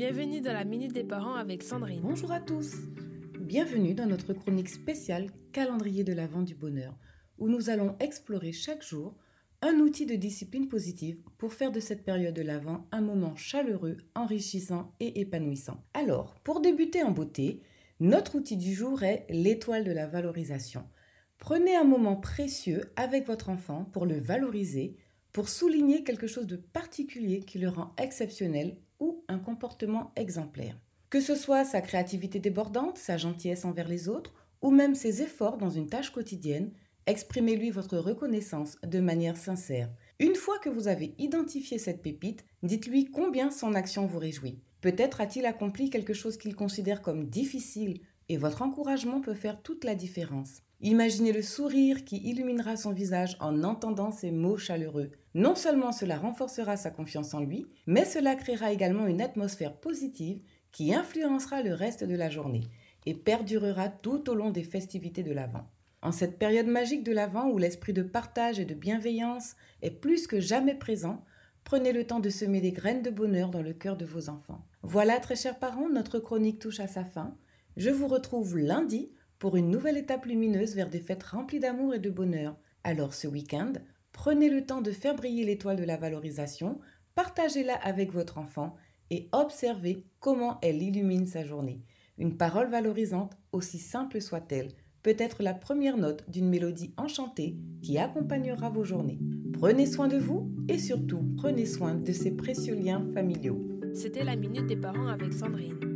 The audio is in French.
Bienvenue dans la Minute des Parents avec Sandrine. Bonjour à tous. Bienvenue dans notre chronique spéciale Calendrier de l'Avent du Bonheur, où nous allons explorer chaque jour un outil de discipline positive pour faire de cette période de l'Avent un moment chaleureux, enrichissant et épanouissant. Alors, pour débuter en beauté, notre outil du jour est l'étoile de la valorisation. Prenez un moment précieux avec votre enfant pour le valoriser, pour souligner quelque chose de particulier qui le rend exceptionnel ou comportement exemplaire. Que ce soit sa créativité débordante, sa gentillesse envers les autres, ou même ses efforts dans une tâche quotidienne, exprimez-lui votre reconnaissance de manière sincère. Une fois que vous avez identifié cette pépite, dites-lui combien son action vous réjouit. Peut-être a-t-il accompli quelque chose qu'il considère comme difficile, et votre encouragement peut faire toute la différence. Imaginez le sourire qui illuminera son visage en entendant ces mots chaleureux. Non seulement cela renforcera sa confiance en lui, mais cela créera également une atmosphère positive qui influencera le reste de la journée et perdurera tout au long des festivités de l'Avent. En cette période magique de l'Avent où l'esprit de partage et de bienveillance est plus que jamais présent, prenez le temps de semer des graines de bonheur dans le cœur de vos enfants. Voilà, très chers parents, notre chronique touche à sa fin. Je vous retrouve lundi pour une nouvelle étape lumineuse vers des fêtes remplies d'amour et de bonheur. Alors ce week-end, prenez le temps de faire briller l'étoile de la valorisation, partagez-la avec votre enfant et observez comment elle illumine sa journée. Une parole valorisante, aussi simple soit-elle, peut être la première note d'une mélodie enchantée qui accompagnera vos journées. Prenez soin de vous et surtout prenez soin de ces précieux liens familiaux. C'était la Minute des Parents avec Sandrine.